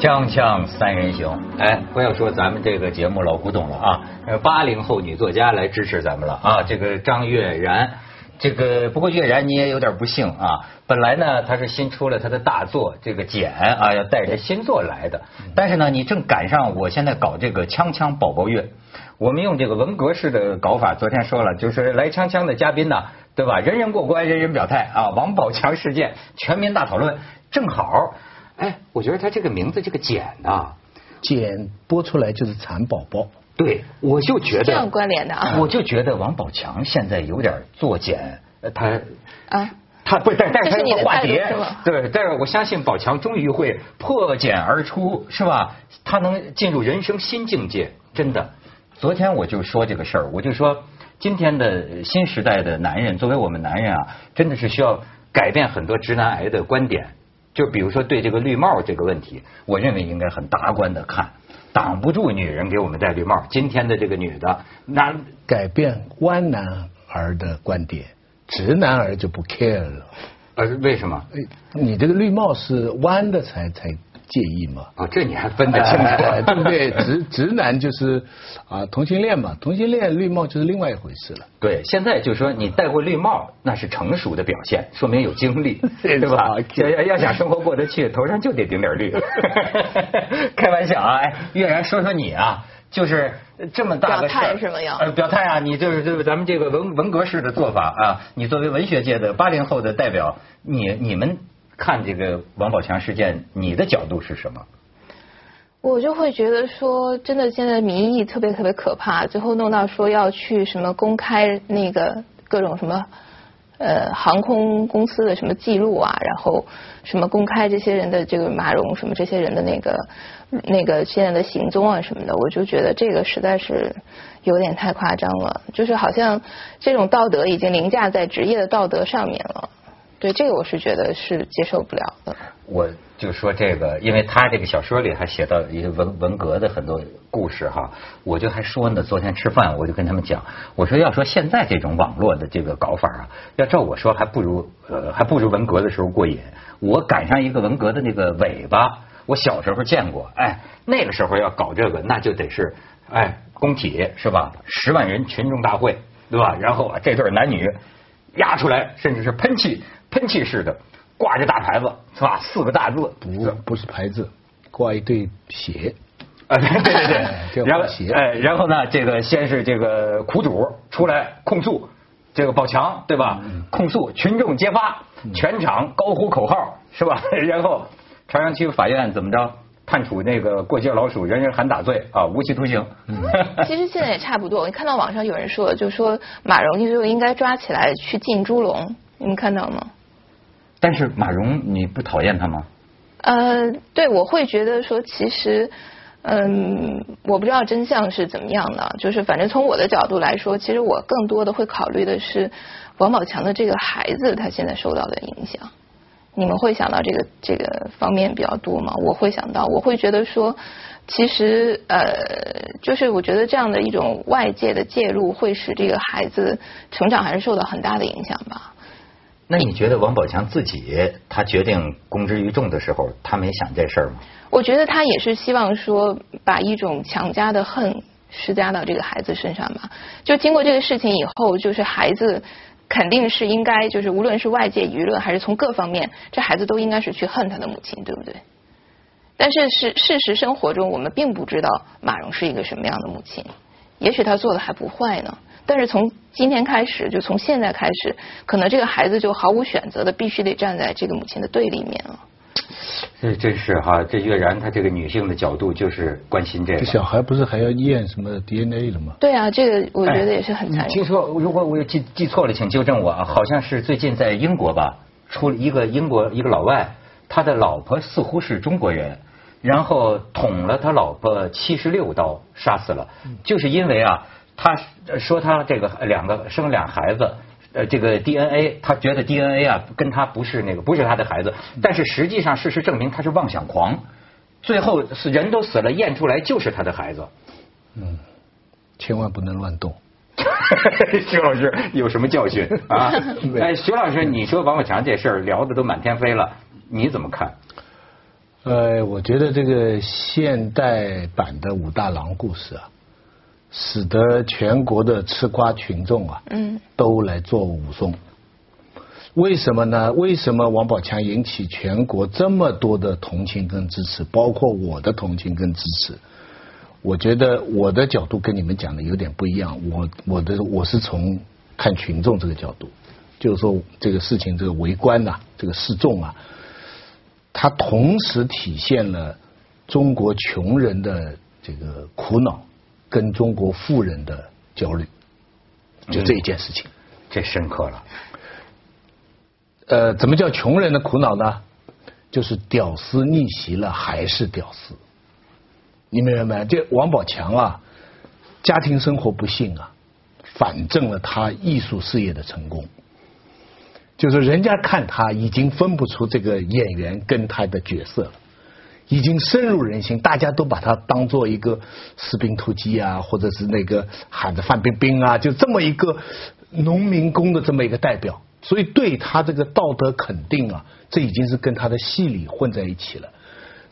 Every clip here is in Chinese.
锵锵三人行，哎，不要说咱们这个节目老古董了啊，呃，八零后女作家来支持咱们了啊，这个张悦然，这个不过悦然你也有点不幸啊，本来呢他是新出了他的大作这个简啊，要带着新作来的，但是呢你正赶上我现在搞这个锵锵宝宝月，我们用这个文革式的搞法，昨天说了，就是来锵锵的嘉宾呢，对吧？人人过关，人人表态啊，王宝强事件全民大讨论，正好。哎，我觉得他这个名字这个简呐，简播出来就是蚕宝宝。对，我就觉得这样关联的啊。我就觉得王宝强现在有点作茧，他啊，他不，但但是他化蝶对，但是我相信宝强终于会破茧而出，是吧？他能进入人生新境界，真的。昨天我就说这个事儿，我就说今天的新时代的男人，作为我们男人啊，真的是需要改变很多直男癌的观点。就比如说对这个绿帽这个问题，我认为应该很达观的看，挡不住女人给我们戴绿帽。今天的这个女的，那改变弯男儿的观点，直男儿就不 care 了。呃为什么？哎，你这个绿帽是弯的才才介意吗？哦，这你还分得清楚对不？对？直 直男就是啊同性恋嘛，同性恋绿帽就是另外一回事了。对，现在就说你戴过绿帽，那是成熟的表现，说明有经历，对 对吧？要要要想生活过得去，头上就得顶点绿。开玩笑啊！哎，月然说说你啊，就是这么大个事儿表态是吗要呃，表态啊！你就是就是咱们这个文文革式的做法啊，你作为文学界的八零后的代表，你你们看这个王宝强事件，你的角度是什么？我就会觉得说，真的现在民意特别特别可怕，最后弄到说要去什么公开那个各种什么呃航空公司的什么记录啊，然后什么公开这些人的这个马蓉什么这些人的那个那个现在的行踪啊什么的，我就觉得这个实在是有点太夸张了，就是好像这种道德已经凌驾在职业的道德上面了。对这个我是觉得是接受不了的。我就说这个，因为他这个小说里还写到一些文文革的很多故事哈，我就还说呢，昨天吃饭我就跟他们讲，我说要说现在这种网络的这个搞法啊，要照我说还不如呃还不如文革的时候过瘾。我赶上一个文革的那个尾巴，我小时候见过，哎，那个时候要搞这个，那就得是哎工体是吧？十万人群众大会对吧？然后这对男女压出来，甚至是喷气喷气式的。挂着大牌子是吧？四个大字，不不是牌子，挂一对鞋。啊，对对对 然后个鞋哎，然后呢，这个先是这个苦主出来控诉这个宝强，对吧？控诉群众揭发，全场高呼口号，是吧？然后朝阳区法院怎么着？判处那个过街老鼠，人人喊打罪啊，无期徒刑。其实现在也差不多，我看到网上有人说，就说马蓉就应该抓起来去进猪笼，你们看到吗？但是马蓉，你不讨厌他吗？呃，对，我会觉得说，其实，嗯，我不知道真相是怎么样的，就是反正从我的角度来说，其实我更多的会考虑的是王宝强的这个孩子他现在受到的影响。你们会想到这个这个方面比较多吗？我会想到，我会觉得说，其实呃，就是我觉得这样的一种外界的介入，会使这个孩子成长还是受到很大的影响吧。那你觉得王宝强自己他决定公之于众的时候，他没想这事儿吗？我觉得他也是希望说，把一种强加的恨施加到这个孩子身上吧。就经过这个事情以后，就是孩子肯定是应该，就是无论是外界舆论还是从各方面，这孩子都应该是去恨他的母亲，对不对？但是是事实生活中，我们并不知道马蓉是一个什么样的母亲，也许她做的还不坏呢。但是从今天开始，就从现在开始，可能这个孩子就毫无选择的，必须得站在这个母亲的对立面了。这真是哈，这月然她这个女性的角度就是关心这个。这小孩不是还要验什么 DNA 的吗？对啊，这个我觉得也是很残忍。哎听说，如果我有记记错了，请纠正我啊。好像是最近在英国吧，出了一个英国一个老外，他的老婆似乎是中国人，然后捅了他老婆七十六刀，杀死了，就是因为啊，他说他这个两个生俩孩子。呃，这个 DNA，他觉得 DNA 啊跟他不是那个不是他的孩子，但是实际上事实证明他是妄想狂，最后是人都死了，验出来就是他的孩子。嗯，千万不能乱动。徐老师有什么教训啊？哎，徐老师，你说王宝强这事儿聊的都满天飞了，你怎么看？呃，我觉得这个现代版的武大郎故事啊，使得全国的吃瓜群众啊，嗯，都来做武松。为什么呢？为什么王宝强引起全国这么多的同情跟支持，包括我的同情跟支持？我觉得我的角度跟你们讲的有点不一样。我我的我是从看群众这个角度，就是说这个事情这个围观呐、这个示众啊，它同时体现了中国穷人的这个苦恼，跟中国富人的焦虑，就这一件事情。这深刻了。呃，怎么叫穷人的苦恼呢？就是屌丝逆袭了还是屌丝，你明白没？这王宝强啊，家庭生活不幸啊，反证了他艺术事业的成功。就是人家看他已经分不出这个演员跟他的角色了，已经深入人心，大家都把他当做一个士兵突击啊，或者是那个喊着范冰冰啊，就这么一个农民工的这么一个代表。所以对他这个道德肯定啊，这已经是跟他的戏里混在一起了。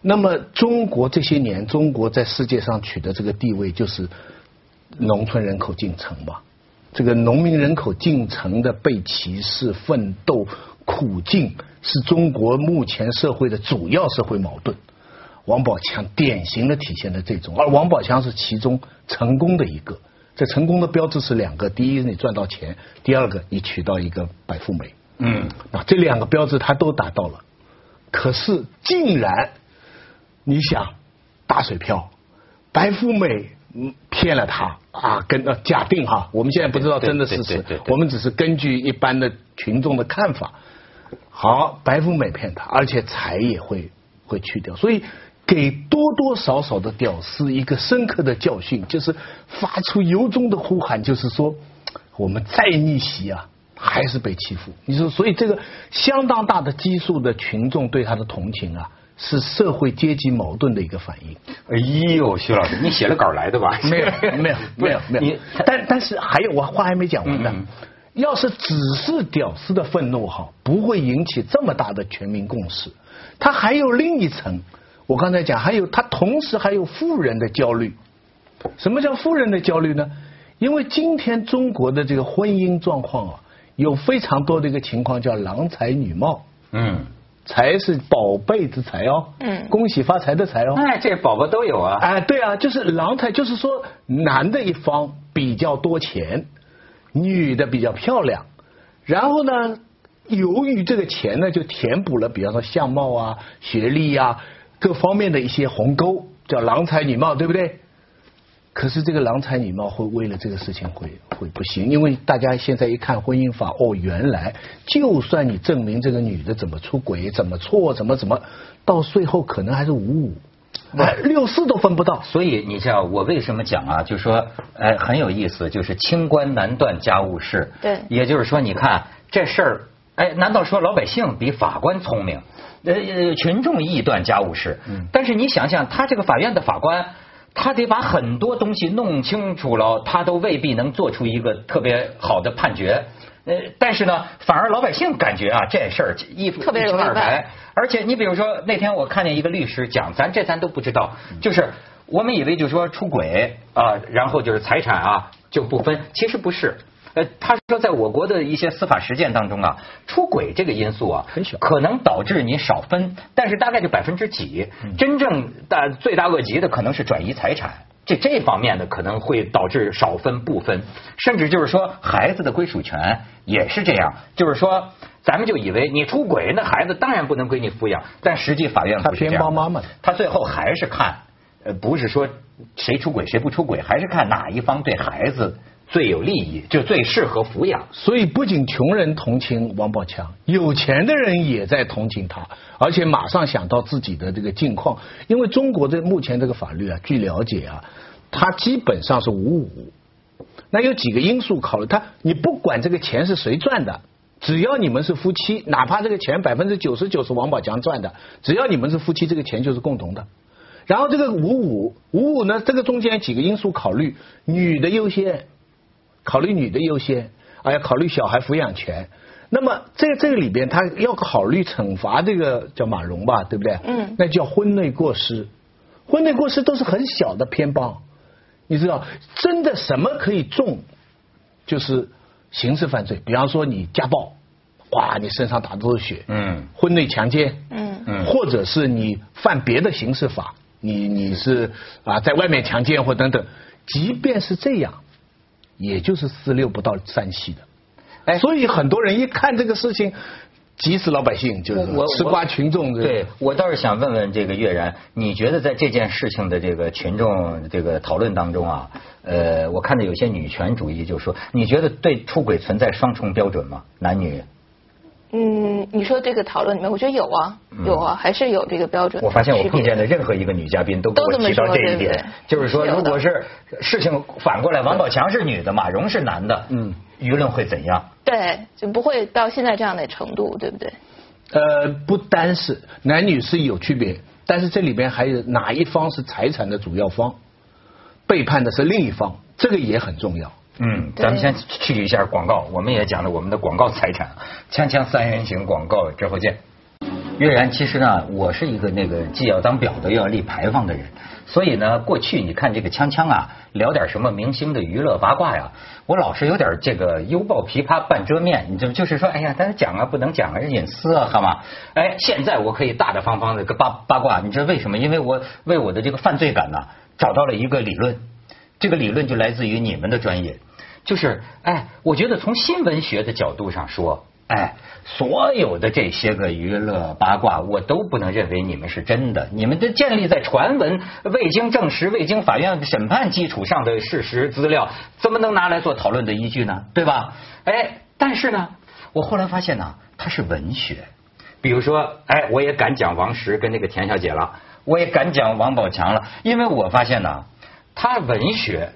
那么中国这些年，中国在世界上取得这个地位，就是农村人口进城嘛。这个农民人口进城的被歧视、奋斗、苦境，是中国目前社会的主要社会矛盾。王宝强典型的体现了这种，而王宝强是其中成功的一个。这成功的标志是两个：第一，你赚到钱；第二个，你娶到一个白富美。嗯，啊，这两个标志他都达到了。可是竟然，你想打水漂，白富美嗯骗了他啊，跟呃假定哈，我们现在不知道真的事实我们只是根据一般的群众的看法。好，白富美骗他，而且财也会会去掉，所以给多多少少的屌丝一个深刻的教训，就是发出由衷的呼喊，就是说我们再逆袭啊，还是被欺负。你说，所以这个相当大的基数的群众对他的同情啊，是社会阶级矛盾的一个反应。哎呦，徐老师，你写了稿来的吧？没有，没有，没有，没有你。但但是还有，我话还没讲完呢。要是只是屌丝的愤怒哈，不会引起这么大的全民共识。它还有另一层，我刚才讲，还有他同时还有富人的焦虑。什么叫富人的焦虑呢？因为今天中国的这个婚姻状况啊，有非常多的一个情况叫郎才女貌，嗯，才是宝贝之财哦，嗯恭喜发财的财哦。哎，这宝宝都有啊。哎，对啊，就是郎才，就是说男的一方比较多钱，女的比较漂亮，然后呢，由于这个钱呢，就填补了，比方说相貌啊、学历啊各方面的一些鸿沟，叫郎才女貌，对不对？可是这个郎才女貌会为了这个事情会会不行，因为大家现在一看婚姻法，哦，原来就算你证明这个女的怎么出轨、怎么错、怎么怎么，到最后可能还是五五，哎，六四都分不到。所以你知道我为什么讲啊？就说哎很有意思，就是清官难断家务事。对也就是说，你看这事儿，哎，难道说老百姓比法官聪明？呃呃，群众易断家务事。嗯但是你想想，他这个法院的法官。他得把很多东西弄清楚了，他都未必能做出一个特别好的判决。呃，但是呢，反而老百姓感觉啊，这事儿一特别一清容易办二白。而且你比如说那天我看见一个律师讲，咱这咱都不知道，就是我们以为就是说出轨啊、然后就是财产啊就不分，其实不是。呃，他说在我国的一些司法实践当中啊，出轨这个因素啊，很小可能导致你少分，但是大概就百分之几。真正大罪大恶极的可能是转移财产。这这方面的可能会导致少分不分，甚至就是说孩子的归属权也是这样，就是说咱们就以为你出轨，那孩子当然不能归你抚养，但实际法院不是这样他偏帮妈妈的他最后还是看，呃，不是说谁出轨谁不出轨，还是看哪一方对孩子最有利益，就最适合抚养。所以不仅穷人同情王宝强，有钱的人也在同情他，而且马上想到自己的这个境况。因为中国的目前这个法律啊，据了解啊，它基本上是五五。那有几个因素考虑，他你不管这个钱是谁赚的，只要你们是夫妻，哪怕这个钱百分之九十九是王宝强赚的，只要你们是夫妻，这个钱就是共同的。然后这个五五五五呢，这个中间几个因素考虑，女的优先，考虑女的优先，还要考虑小孩抚养权，那么在这个里边，他要考虑惩罚这个叫马蓉吧，对不对？嗯。那叫婚内过失，婚内过失都是很小的偏帮，你知道，真的什么可以重，就是刑事犯罪，比方说你家暴，哇，你身上打的都是血，嗯。婚内强奸，嗯。嗯。或者是你犯别的刑事法，你你是啊在外面强奸或等等，即便是这样，也就是四六不到三七的。哎所以很多人一看这个事情，急死老百姓，就是吃瓜群众。对，我倒是想问问这个岳然，你觉得在这件事情的这个群众这个讨论当中啊，呃，我看到有些女权主义就说，你觉得对出轨存在双重标准吗？男女？嗯，你说这个讨论里面，我觉得有啊，有啊，还是有这个标准。嗯我发现我碰见的任何一个女嘉宾都给都提到这一点对，就是说，如果是事情反过来，王宝强是女的，马蓉是男的，嗯，舆论会怎样？对，就不会到现在这样的程度，对不对？呃，不单是男女是有区别，但是这里边还有哪一方是财产的主要方，背叛的是另一方，这个也很重要。嗯，咱们先去一下广告，我们也讲了我们的广告财产，锵锵三人行广告之后见。月然，其实呢，我是一个那个既要当表的又要立牌坊的人，所以呢，过去你看这个锵锵啊，聊点什么明星的娱乐八卦呀，我老是有点这个犹抱琵琶半遮面，你就就是说，哎呀，咱讲啊不能讲啊，隐私啊，好吗？哎，现在我可以大大方方的个八八卦，你知道为什么？因为我为我的这个犯罪感呢，找到了一个理论，这个理论就来自于你们的专业。就是，哎，我觉得从新闻学的角度上说，哎，所有的这些个娱乐八卦，我都不能认为你们是真的，你们的建立在传闻、未经证实、未经法院审判基础上的事实资料，怎么能拿来做讨论的依据呢？对吧？哎，但是呢，我后来发现呢，它是文学。比如说，哎，我也敢讲王石跟那个田小姐了，我也敢讲王宝强了，因为我发现呢，他文学。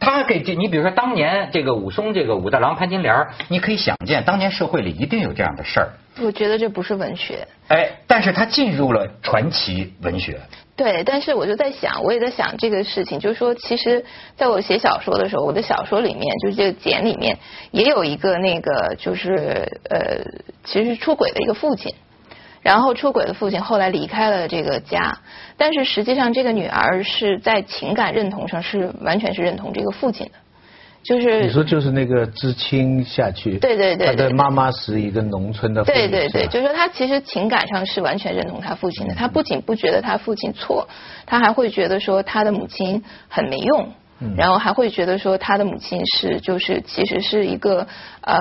他给这，你比如说当年这个武松这个武大郎潘金莲，你可以想见，当年社会里一定有这样的事儿。我觉得这不是文学。哎，但是他进入了传奇文学。对，但是我就在想，我也在想这个事情，就是说，其实在我写小说的时候，我的小说里面，就是这个简里面也有一个那个，就是呃，其实出轨的一个父亲。然后出轨的父亲后来离开了这个家，但是实际上这个女儿是在情感认同上是完全是认同这个父亲的，就是你说就是那个知青下去，对对对对他的妈妈是一个农村的，对对对，就是说他其实情感上是完全认同他父亲的，他不仅不觉得他父亲错，他还会觉得说他的母亲很没用。然后还会觉得说他的母亲是就是其实是一个呃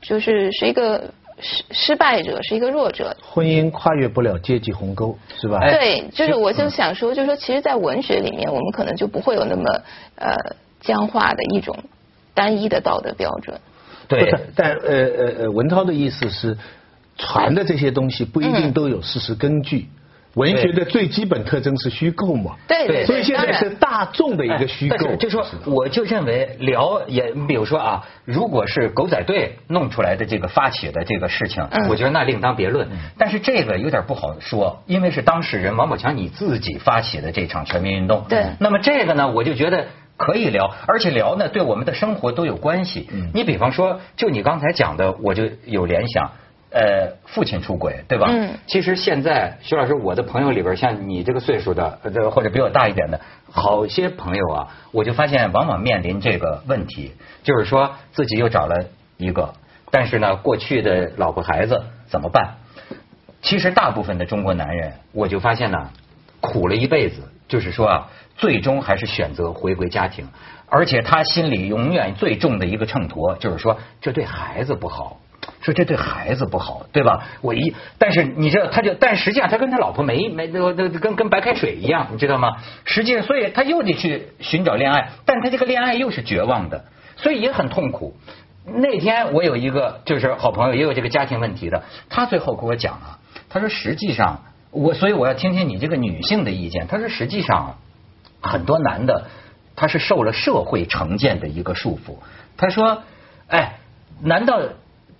就是是一个失失败者，是一个弱者，婚姻跨越不了阶级鸿沟，是吧？哎对，就是我就想说，就是说，其实，在文学里面，我们可能就不会有那么呃僵化的一种单一的道德标准。对，但呃呃呃，文涛的意思是，传的这些东西不一定都有事实根据。文学的最基本特征是虚构嘛，对对，所以现在是大众的一个虚构。就说，我就认为聊也，比如说啊，如果是狗仔队弄出来的这个发起的这个事情，嗯我觉得那另当别论。但是这个有点不好说，因为是当事人王宝强你自己发起的这场全民运动。对那么这个呢，我就觉得。可以聊，而且聊呢，对我们的生活都有关系。你比方说，就你刚才讲的，我就有联想。呃，父亲出轨，对吧？嗯其实现在，徐老师，我的朋友里边，像你这个岁数的，呃，或者比我大一点的，好些朋友啊，我就发现往往面临这个问题，就是说自己又找了一个，但是呢，过去的老婆孩子怎么办？其实大部分的中国男人，我就发现呢，苦了一辈子，就是说啊，最终还是选择回归家庭，而且他心里永远最重的一个秤砣，就是说这对孩子不好。说这对孩子不好，对吧？我一，但是你知道，他就，但实际上他跟他老婆没没那跟跟白开水一样，你知道吗？实际上，所以他又得去寻找恋爱，但他这个恋爱又是绝望的，所以也很痛苦。那天我有一个就是好朋友，也有这个家庭问题的，他最后跟我讲啊，他说实际上我，所以我要听听你这个女性的意见。他说实际上很多男的他是受了社会成见的一个束缚。他说，哎，难道？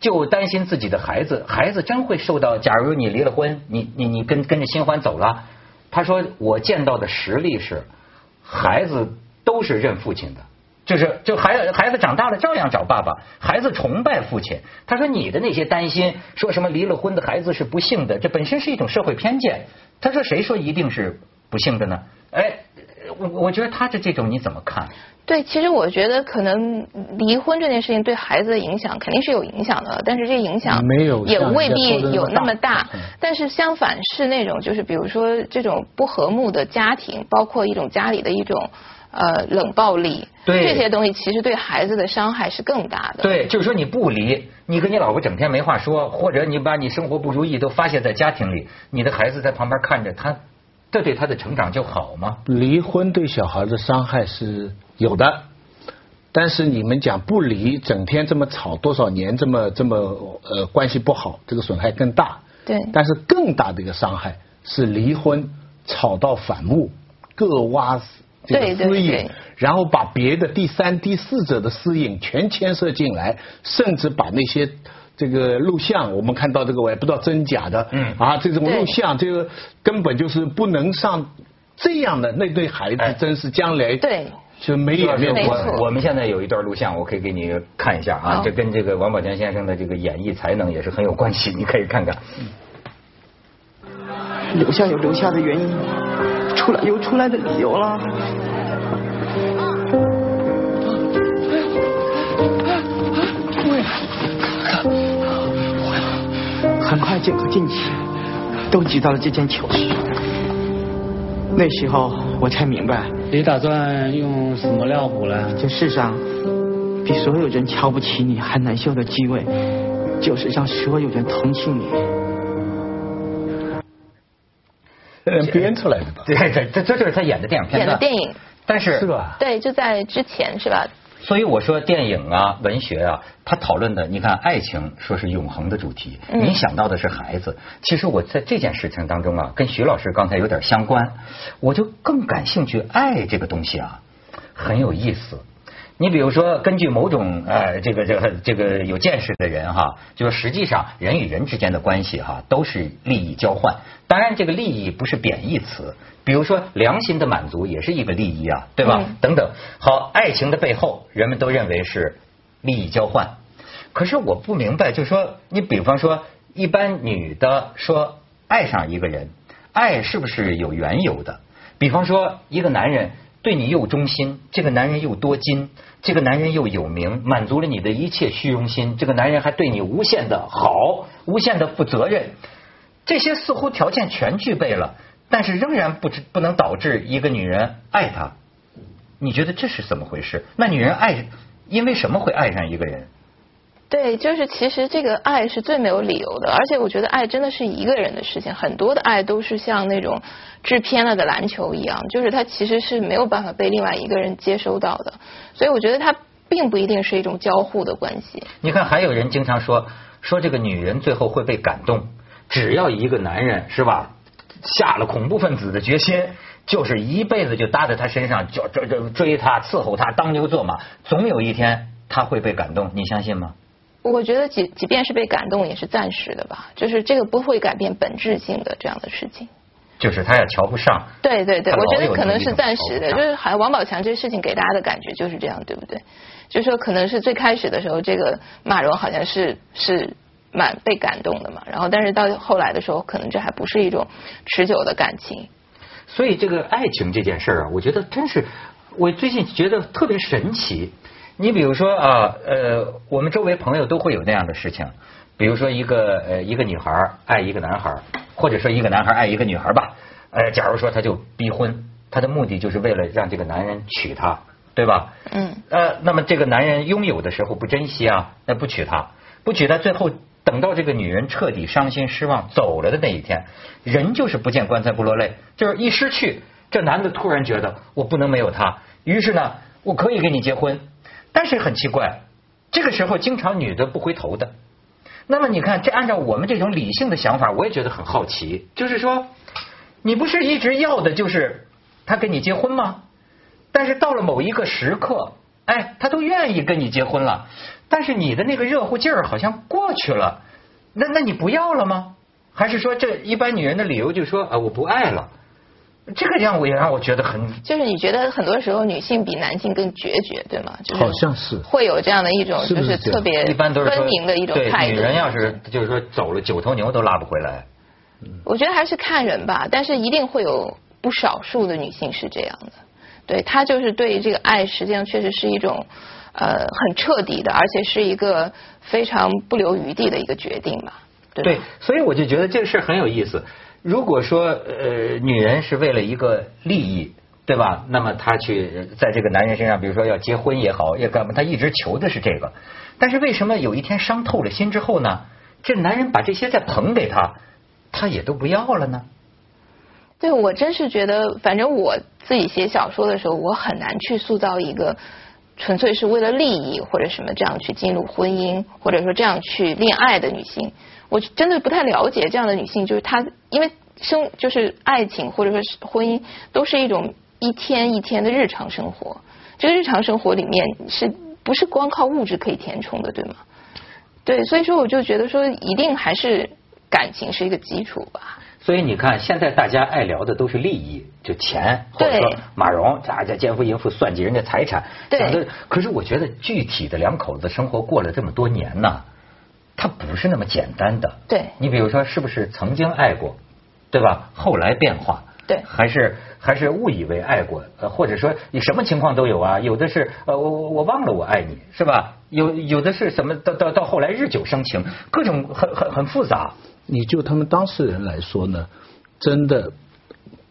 就担心自己的孩子，孩子真会受到。假如你离了婚，你你你跟跟着新欢走了，他说我见到的实例是，孩子都是认父亲的，就是就孩孩子长大了照样找爸爸，孩子崇拜父亲。他说你的那些担心，说什么离了婚的孩子是不幸的，这本身是一种社会偏见。他说谁说一定是不幸的呢？哎，我我觉得他的这种你怎么看？对，其实我觉得可能离婚这件事情对孩子的影响肯定是有影响的，但是这影响没有也未必有那么大。但是相反是那种就是比如说这种不和睦的家庭，包括一种家里的一种呃冷暴力，对这些东西其实对孩子的伤害是更大的。对，就是说你不离，你跟你老婆整天没话说，或者你把你生活不如意都发泄在家庭里，你的孩子在旁边看着他。这对他的成长就好吗？离婚对小孩的伤害是有的，但是你们讲不离，整天这么吵多少年，这么这么呃关系不好，这个损害更大。对。但是更大的一个伤害是离婚吵到反目，各挖这个私隐，然后把别的第三、第四者的私隐全牵涉进来，甚至把那些。这个录像，我们看到这个我也不知道真假的，嗯。啊，这种录像，这个根本就是不能上这样的那对孩子，真是将来对。就没有没有我我们现在有一段录像，我可以给你看一下啊，这跟这个王宝强先生的这个演绎才能也是很有关系，你可以看看。留下有留下的原因，出来有出来的理由了。和近期都挤到了这件糗事。那时候我才明白，你打算用什么料补呢？这世上比所有人瞧不起你还难受的机会，就是让所有人同情你。编出来的吧？对对，这这就是他演的电影片演的电影，但是是吧？对，就在之前是吧？所以我说电影啊，文学啊，他讨论的，你看爱情说是永恒的主题，你想到的是孩子。其实我在这件事情当中啊，跟徐老师刚才有点相关，我就更感兴趣爱这个东西啊，很有意思。你比如说，根据某种呃，这个这个这个有见识的人哈，就是实际上人与人之间的关系哈，都是利益交换。当然，这个利益不是贬义词。比如说，良心的满足也是一个利益啊，对吧？等等。好，爱情的背后，人们都认为是利益交换。可是我不明白，就是说，你比方说，一般女的说爱上一个人，爱是不是有缘由的？比方说，一个男人。对你又忠心，这个男人又多金，这个男人又有名，满足了你的一切虚荣心。这个男人还对你无限的好，无限的负责任，这些似乎条件全具备了，但是仍然不知不能导致一个女人爱他。你觉得这是怎么回事？那女人爱，因为什么会爱上一个人？对，就是其实这个爱是最没有理由的，而且我觉得爱真的是一个人的事情，很多的爱都是像那种制偏了的篮球一样，就是它其实是没有办法被另外一个人接收到的，所以我觉得它并不一定是一种交互的关系。你看，还有人经常说说这个女人最后会被感动，只要一个男人是吧，下了恐怖分子的决心，就是一辈子就搭在他身上，就追追追他，伺候他，当牛做马，总有一天他会被感动，你相信吗？我觉得即即便是被感动，也是暂时的吧，就是这个不会改变本质性的这样的事情。就是他也瞧不上。对对对，我觉得可能是暂时的，就是好像王宝强这个事情给大家的感觉就是这样，对不对？就是说可能是最开始的时候，这个马蓉好像是是蛮被感动的嘛，然后但是到后来的时候，可能这还不是一种持久的感情。所以这个爱情这件事儿啊，我觉得真是我最近觉得特别神奇。你比如说啊，呃，我们周围朋友都会有那样的事情，比如说一个呃一个女孩爱一个男孩，或者说一个男孩爱一个女孩吧，呃，假如说他就逼婚，他的目的就是为了让这个男人娶她，对吧？嗯。呃，那么这个男人拥有的时候不珍惜啊，那不娶她，不娶她，最后等到这个女人彻底伤心失望走了的那一天，人就是不见棺材不落泪，就是一失去，这男的突然觉得我不能没有她，于是呢，我可以跟你结婚。但是很奇怪，这个时候经常女的不回头的。那么你看，这按照我们这种理性的想法，我也觉得很好奇。就是说，你不是一直要的就是他跟你结婚吗？但是到了某一个时刻，哎，他都愿意跟你结婚了。但是你的那个热乎劲儿好像过去了，那那你不要了吗？还是说这一般女人的理由就是说啊，我不爱了？这个让我也让我觉得很就是你觉得很多时候女性比男性更决绝，对吗？就是好像是会有这样的一种，就是特别一般都是分明的一种态度。女人要是就是说走了九头牛都拉不回来。我觉得还是看人吧，但是一定会有不少数的女性是这样的。对她就是对这个爱，实际上确实是一种呃很彻底的，而且是一个非常不留余地的一个决定吧。对吧对，所以我就觉得这个事儿很有意思。如果说呃，女人是为了一个利益，对吧？那么她去在这个男人身上，比如说要结婚也好，要干嘛，她一直求的是这个。但是为什么有一天伤透了心之后呢？这男人把这些再捧给她，她也都不要了呢？对我真是觉得，反正我自己写小说的时候，我很难去塑造一个纯粹是为了利益或者什么这样去进入婚姻，或者说这样去恋爱的女性。我真的不太了解这样的女性，就是她因为生就是爱情或者说是婚姻，都是一种一天一天的日常生活。这个日常生活里面是不是光靠物质可以填充的，对吗？对，所以说我就觉得说，一定还是感情是一个基础吧。所以你看，现在大家爱聊的都是利益，就钱，或者说马蓉，大家奸夫淫妇算计人家财产，对讲的。可是我觉得具体的两口子生活过了这么多年呢，它不是那么简单的。对你比如说，是不是曾经爱过，对吧？后来变化，对还是还是误以为爱过，呃，或者说你什么情况都有啊。有的是呃，我我我忘了我爱你，是吧？有有的是什么到到到后来日久生情，各种很很很复杂。你就他们当事人来说呢，真的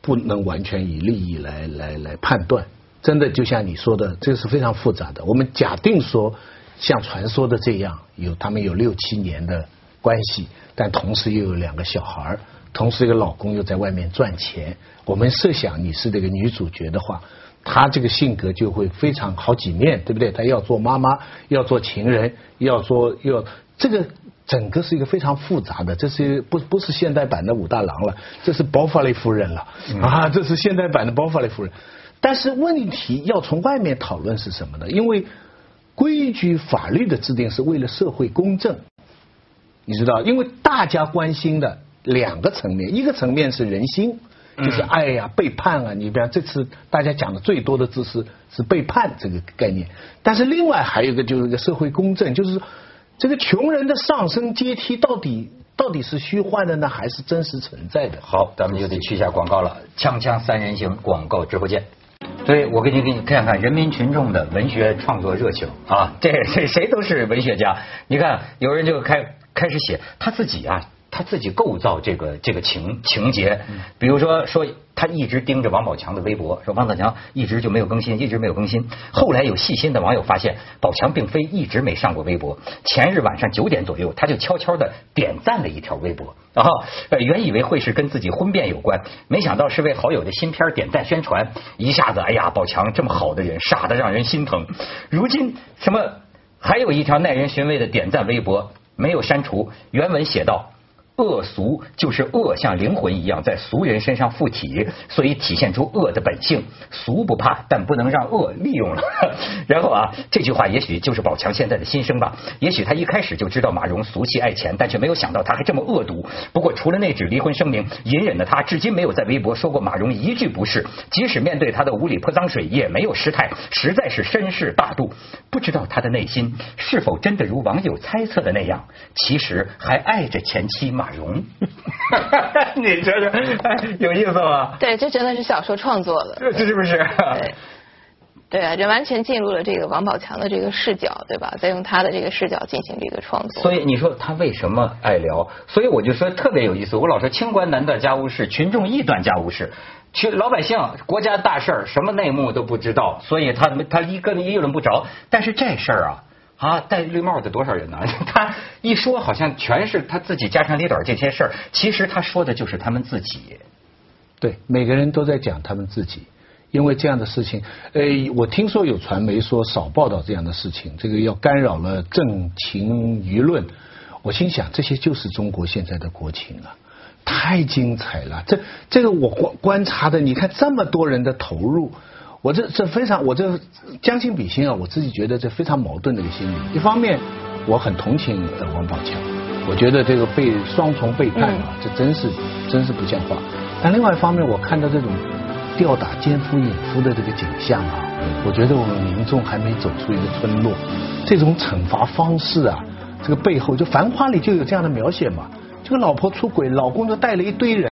不能完全以利益来来来判断。真的就像你说的，这是非常复杂的。我们假定说，像传说的这样，有他们有六七年的关系，但同时又有两个小孩儿，同时一个老公又在外面赚钱。我们设想你是这个女主角的话，她这个性格就会非常好几面，对不对？她要做妈妈，要做情人，要做要这个。整个是一个非常复杂的，这是不不是现代版的武大郎了，这是包法利夫人了、啊，这是现代版的包法利夫人。但是问题要从外面讨论是什么呢？因为规矩法律的制定是为了社会公正，你知道，因为大家关心的两个层面，一个层面是人心，就是爱呀、背叛啊。你比方这次大家讲的最多的字是是背叛这个概念，但是另外还有一个就是一个社会公正，就是这个穷人的上升阶梯到底到底是虚幻的呢，还是真实存在的？好，咱们就得去一下广告了。锵锵三人行，广告之后见。所以我给你给你看看人民群众的文学创作热情啊，这谁谁都是文学家。你看，有人就开开始写他自己啊，他自己构造这个这个情情节，比如说说他一直盯着王宝强的微博，说王宝强一直就没有更新，一直没有更新。后来有细心的网友发现，宝强并非一直没上过微博，前日晚上九点左右，他就悄悄的点赞了一条微博，然后原以为会是跟自己婚变有关，没想到是为好友的新片点赞宣传，一下子哎呀，宝强这么好的人，傻的让人心疼。如今什么还有一条耐人寻味的点赞微博没有删除，原文写道。恶俗就是恶像灵魂一样在俗人身上附体，所以体现出恶的本性。俗不怕，但不能让恶利用了。然后啊，这句话也许就是宝强现在的心声吧。也许他一开始就知道马蓉俗气爱钱，但却没有想到他还这么恶毒。不过除了那纸离婚声明，隐忍的他至今没有在微博说过马蓉一句不是。即使面对他的无理泼脏水，也没有失态，实在是绅士大度。不知道他的内心是否真的如网友猜测的那样，其实还爱着前妻马蓉。你觉得，哎 有意思吗？对，这真的是小说创作了。这 这是不是？对，对啊，这完全进入了这个王宝强的这个视角，对吧？再用他的这个视角进行这个创作。所以你说他为什么爱聊？所以我就说特别有意思。我老说清官难断家务事，群众易断家务事。去老百姓国家大事儿什么内幕都不知道，所以他他一个议论不着。但是这事儿啊。啊，戴绿帽的多少人呢？他一说好像全是他自己家长里短这些事儿，其实他说的就是他们自己。对，每个人都在讲他们自己，因为这样的事情，呃，我听说有传媒说少报道这样的事情，这个要干扰了政情舆论。我心想，这些就是中国现在的国情啊，太精彩了。这这个我观观察的，你看这么多人的投入。我这这非常，我这将心比心啊，我自己觉得这非常矛盾的一个心理。一方面，我很同情呃王宝强，我觉得这个被双重背叛啊，这真是真是不像话。但另外一方面，我看到这种吊打奸夫淫妇的这个景象啊，我觉得我们民众还没走出一个村落。这种惩罚方式啊，这个背后就《繁花》里就有这样的描写嘛。这个老婆出轨，老公就带了一堆人